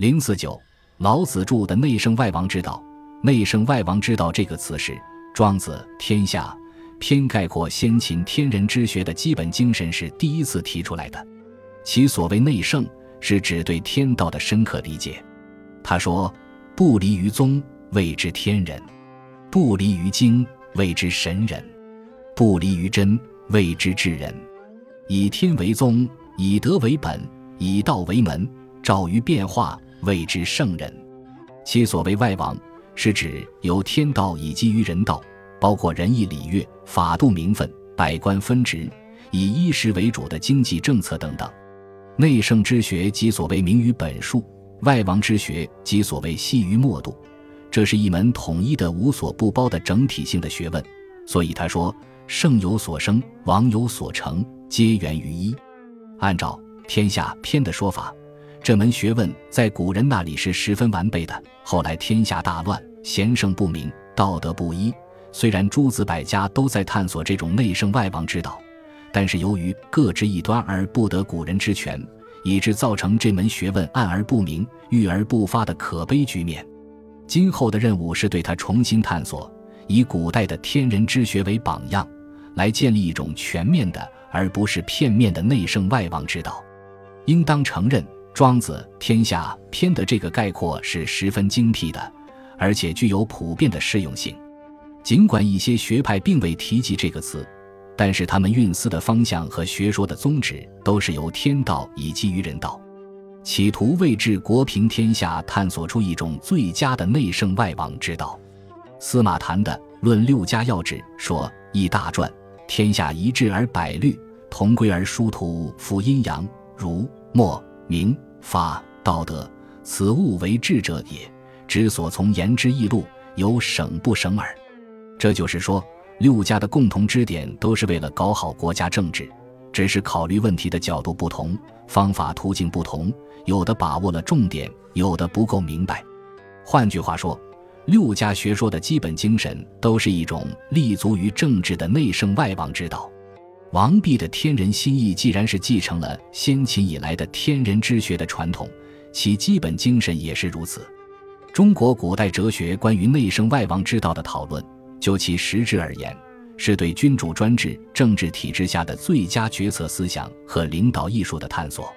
零四九，老子著的《内圣外王之道》，“内圣外王之道”这个词是《庄子·天下》篇概括先秦天人之学的基本精神时第一次提出来的。其所谓内圣，是指对天道的深刻理解。他说：“不离于宗，谓之天人；不离于经，谓之神人；不离于真，谓之智人。以天为宗，以德为本，以道为门，照于变化。”谓之圣人，其所谓外王，是指由天道以基于人道，包括仁义礼乐、法度名分、百官分职，以衣食为主的经济政策等等。内圣之学即所谓明于本数，外王之学即所谓细于末度。这是一门统一的、无所不包的整体性的学问。所以他说：“圣有所生，王有所成，皆源于一。”按照《天下》篇的说法。这门学问在古人那里是十分完备的。后来天下大乱，贤圣不明，道德不一。虽然诸子百家都在探索这种内圣外王之道，但是由于各执一端而不得古人之权，以致造成这门学问暗而不明、郁而不发的可悲局面。今后的任务是对他重新探索，以古代的天人之学为榜样，来建立一种全面的而不是片面的内圣外王之道。应当承认。庄子《天下》篇的这个概括是十分精辟的，而且具有普遍的适用性。尽管一些学派并未提及这个词，但是他们运思的方向和学说的宗旨都是由天道以基于人道，企图为治国平天下探索出一种最佳的内圣外王之道。司马谈的《论六家要旨》说：“一大传，天下一致而百律，同归而殊途，复阴阳，儒墨。”明法道德，此物为智者也。之所从言之易路，有省不省耳。这就是说，六家的共同支点都是为了搞好国家政治，只是考虑问题的角度不同，方法途径不同，有的把握了重点，有的不够明白。换句话说，六家学说的基本精神都是一种立足于政治的内圣外王之道。王弼的天人心意既然是继承了先秦以来的天人之学的传统，其基本精神也是如此。中国古代哲学关于内圣外王之道的讨论，就其实质而言，是对君主专制政治体制下的最佳决策思想和领导艺术的探索。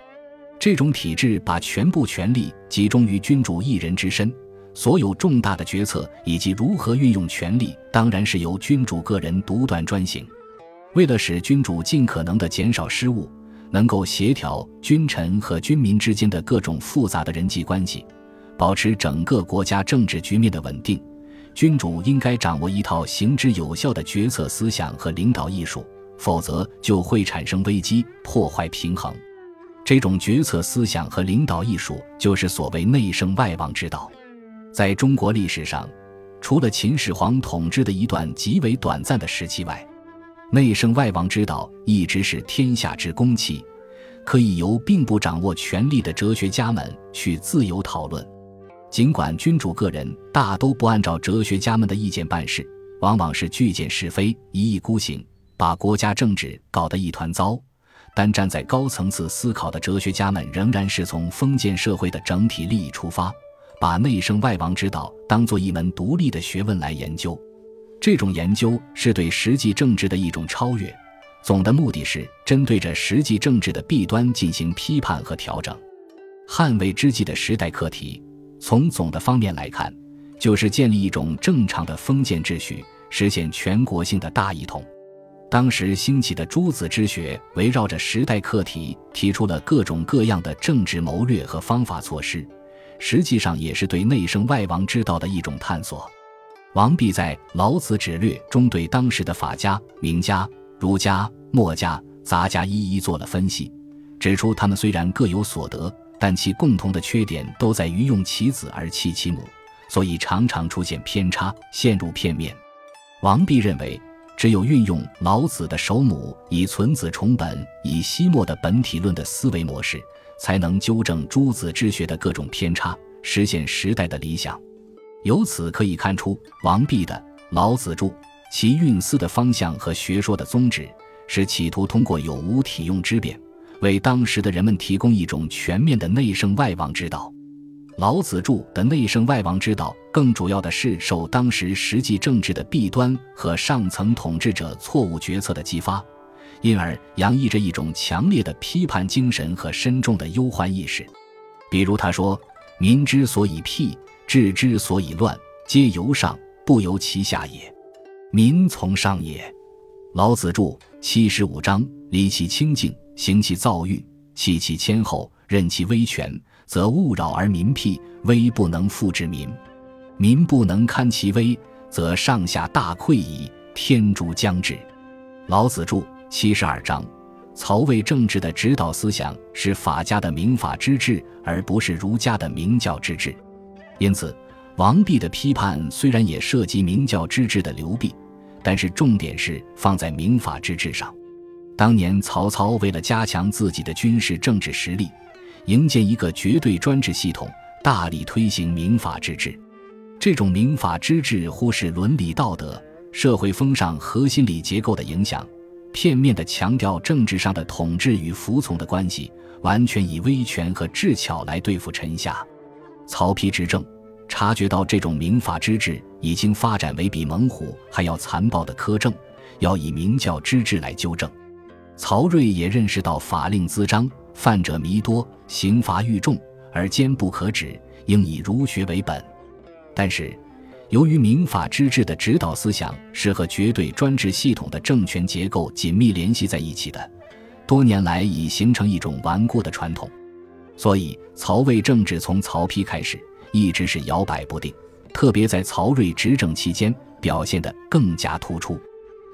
这种体制把全部权力集中于君主一人之身，所有重大的决策以及如何运用权力，当然是由君主个人独断专行。为了使君主尽可能的减少失误，能够协调君臣和军民之间的各种复杂的人际关系，保持整个国家政治局面的稳定，君主应该掌握一套行之有效的决策思想和领导艺术，否则就会产生危机，破坏平衡。这种决策思想和领导艺术就是所谓内圣外王之道。在中国历史上，除了秦始皇统治的一段极为短暂的时期外，内圣外王之道一直是天下之公器，可以由并不掌握权力的哲学家们去自由讨论。尽管君主个人大都不按照哲学家们的意见办事，往往是拒谏是非、一意孤行，把国家政治搞得一团糟，但站在高层次思考的哲学家们仍然是从封建社会的整体利益出发，把内圣外王之道当做一门独立的学问来研究。这种研究是对实际政治的一种超越，总的目的是针对着实际政治的弊端进行批判和调整。汉魏之际的时代课题，从总的方面来看，就是建立一种正常的封建秩序，实现全国性的大一统。当时兴起的诸子之学，围绕着时代课题，提出了各种各样的政治谋略和方法措施，实际上也是对内圣外王之道的一种探索。王弼在《老子指略》中对当时的法家、名家、儒家、墨家、杂家一一做了分析，指出他们虽然各有所得，但其共同的缺点都在于用其子而弃其母，所以常常出现偏差，陷入片面。王弼认为，只有运用老子的首母以存子重本、以西莫的本体论的思维模式，才能纠正诸子之学的各种偏差，实现时代的理想。由此可以看出，王弼的《老子著》其运思的方向和学说的宗旨，是企图通过有无体用之辩，为当时的人们提供一种全面的内圣外王之道。老子著的内圣外王之道，更主要的是受当时实际政治的弊端和上层统治者错误决策的激发，因而洋溢着一种强烈的批判精神和深重的忧患意识。比如他说：“民之所以辟，治之所以乱，皆由上，不由其下也。民从上也。”老子著七十五章：理其清净，行其躁欲，弃其谦厚，任其威权。则勿扰而民辟，威不能复之民；民不能堪其威，则上下大溃矣。天诛将至。老子著七十二章。曹魏政治的指导思想是法家的民法之治，而不是儒家的明教之治。因此，王弼的批判虽然也涉及明教之治的流弊，但是重点是放在民法之治上。当年曹操为了加强自己的军事政治实力。营建一个绝对专制系统，大力推行民法之治。这种民法之治忽视伦理道德、社会风尚和心理结构的影响，片面地强调政治上的统治与服从的关系，完全以威权和智巧来对付臣下。曹丕执政，察觉到这种民法之治已经发展为比猛虎还要残暴的苛政，要以明教之治来纠正。曹睿也认识到法令滋章。犯者弥多，刑罚愈重，而坚不可止，应以儒学为本。但是，由于民法之治的指导思想是和绝对专制系统的政权结构紧密联系在一起的，多年来已形成一种顽固的传统，所以曹魏政治从曹丕开始一直是摇摆不定，特别在曹睿执政期间表现得更加突出。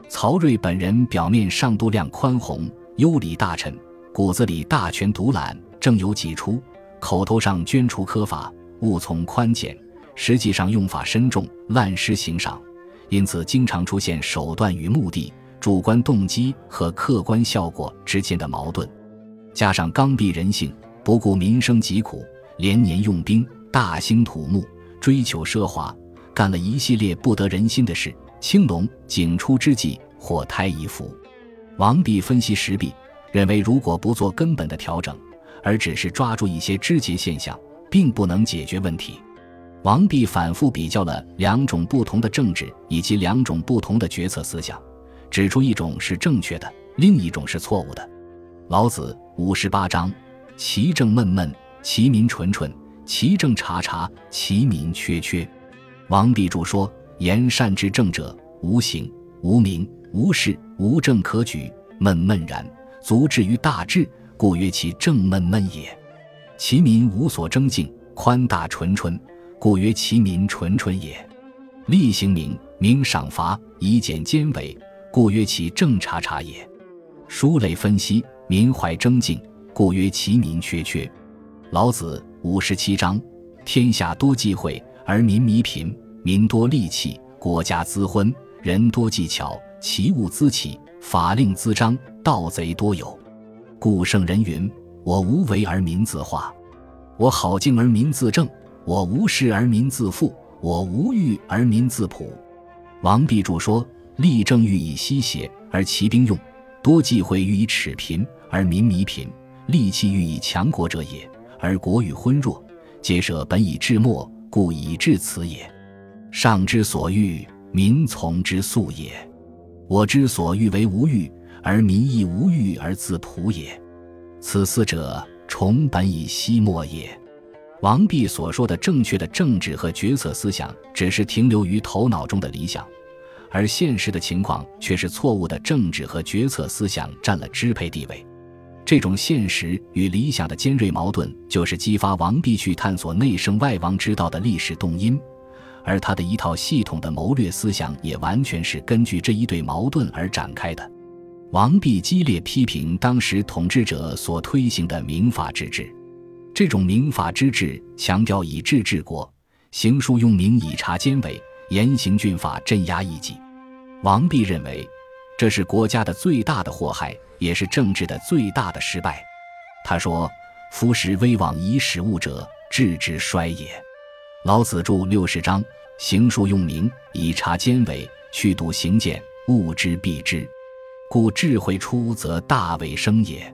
曹睿本人表面上度量宽宏，优礼大臣。骨子里大权独揽，正有己出；口头上捐除苛法，务从宽简，实际上用法深重，滥施刑赏，因此经常出现手段与目的、主观动机和客观效果之间的矛盾。加上刚愎人性，不顾民生疾苦，连年用兵，大兴土木，追求奢华，干了一系列不得人心的事。青龙井出之际，火胎一伏。王弼分析时弊。认为，如果不做根本的调整，而只是抓住一些枝节现象，并不能解决问题。王弼反复比较了两种不同的政治以及两种不同的决策思想，指出一种是正确的，另一种是错误的。老子五十八章：其政闷闷，其民淳淳；其政察察，其民缺缺。王弼注说：言善之政者，无形无名无事无政可举，闷闷然。足至于大治，故曰其政闷闷也；其民无所争竞，宽大淳淳，故曰其民淳淳也；厉行明，明赏罚，以简奸伪，故曰其政察察也；书类分析，民怀争竞，故曰其民缺缺。老子五十七章：天下多忌讳，而民弥贫；民多利器，国家滋昏；人多技巧，其物滋起。法令滋章，盗贼多有，故圣人云：“我无为而民自化，我好静而民自正，我无事而民自富，我无欲而民自朴。”王弼注说：“立政欲以息邪，而其兵用；多忌讳欲以耻贫，而民弥贫；利器欲以强国者也，而国欲昏弱。皆舍本以治末，故以至此也。上之所欲，民从之速也。”我之所欲为无欲，而民亦无欲而自朴也。此四者，崇本以息末也。王弼所说的正确的政治和决策思想，只是停留于头脑中的理想，而现实的情况却是错误的政治和决策思想占了支配地位。这种现实与理想的尖锐矛盾，就是激发王弼去探索内圣外王之道的历史动因。而他的一套系统的谋略思想也完全是根据这一对矛盾而展开的。王弼激烈批评当时统治者所推行的民法之治，这种民法之治强调以治治国，行书用名以察奸伪，严刑峻法镇压异己。王弼认为，这是国家的最大的祸害，也是政治的最大的失败。他说：“夫使威往以使物者，治之衰也。”老子著六十章。行术用名以察奸伪，去度行见，物之必之。故智慧出则大伪生也。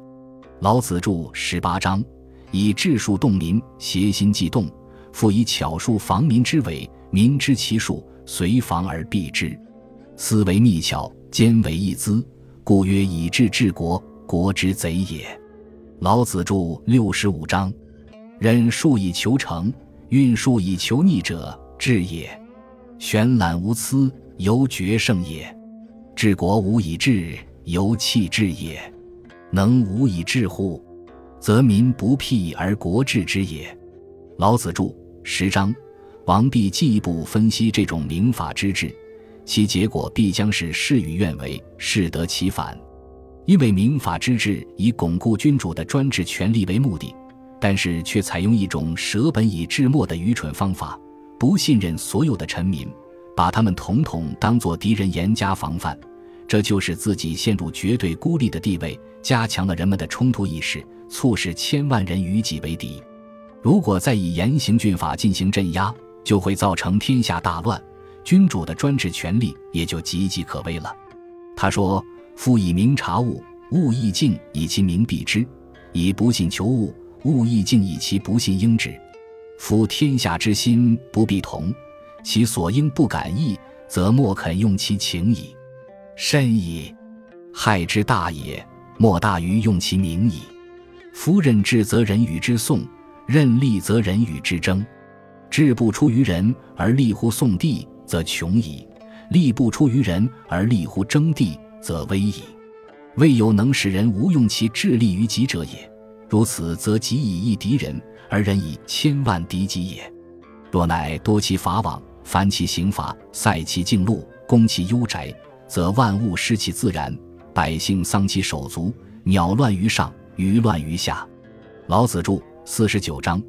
老子著十八章，以智术动民，邪心既动，复以巧术防民之伪，民知其术，随防而避之。思为密巧，兼为一资，故曰以智治国，国之贼也。老子著六十五章，任术以求成，运术以求逆者，治也。玄览无疵，犹决胜也。治国无以治，犹弃治也。能无以治乎？则民不辟而国治之也。老子著十章，王弼进一步分析这种民法之治。其结果必将是事与愿违，适得其反。因为民法之治以巩固君主的专制权力为目的，但是却采用一种舍本以治末的愚蠢方法，不信任所有的臣民，把他们统统当作敌人，严加防范。这就使自己陷入绝对孤立的地位，加强了人们的冲突意识，促使千万人与己为敌。如果再以严刑峻法进行镇压，就会造成天下大乱。君主的专制权力也就岌岌可危了。他说：“夫以明察物，物亦敬以其明蔽之；以不信求物，物亦敬以其不信应之。夫天下之心不必同，其所应不敢易，则莫肯用其情矣。甚矣！害之大也，莫大于用其名矣。夫任治则人与之讼，任利则人与之争。治不出于人而利乎宋地。”则穷矣，力不出于人而力乎争地，则危矣。未有能使人无用其智力于己者也。如此，则己以一敌人，而人以千万敌己也。若乃多其法网，繁其刑罚，塞其径路，攻其幽宅，则万物失其自然，百姓丧其手足，鸟乱于上，鱼乱于下。老子著四十九章。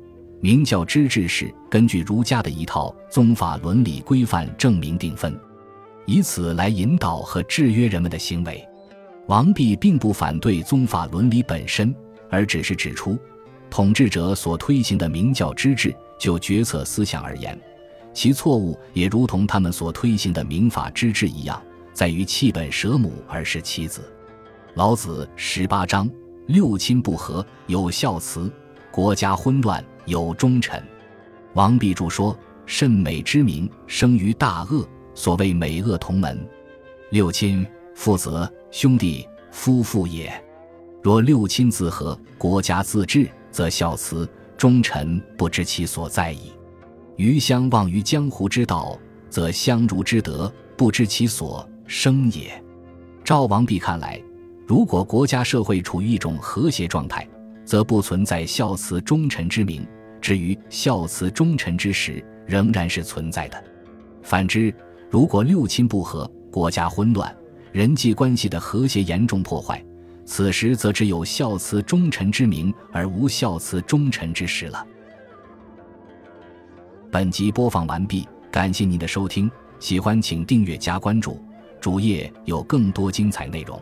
明教之治是根据儒家的一套宗法伦理规范证明定分，以此来引导和制约人们的行为。王弼并不反对宗法伦理本身，而只是指出，统治者所推行的明教之治，就决策思想而言，其错误也如同他们所推行的民法之治一样，在于弃本舍母而视其子。老子十八章：六亲不和有孝慈，国家混乱。有忠臣，王弼注说：“甚美之名，生于大恶。所谓美恶同门，六亲、父子、兄弟、夫妇也。若六亲自和，国家自治，则孝慈忠臣不知其所在矣。余相忘于江湖之道，则相如之德不知其所生也。”照王弼看来，如果国家社会处于一种和谐状态，则不存在孝慈忠臣之名。至于孝慈忠臣之时，仍然是存在的。反之，如果六亲不和，国家混乱，人际关系的和谐严重破坏，此时则只有孝慈忠臣之名，而无孝慈忠臣之实了。本集播放完毕，感谢您的收听，喜欢请订阅加关注，主页有更多精彩内容。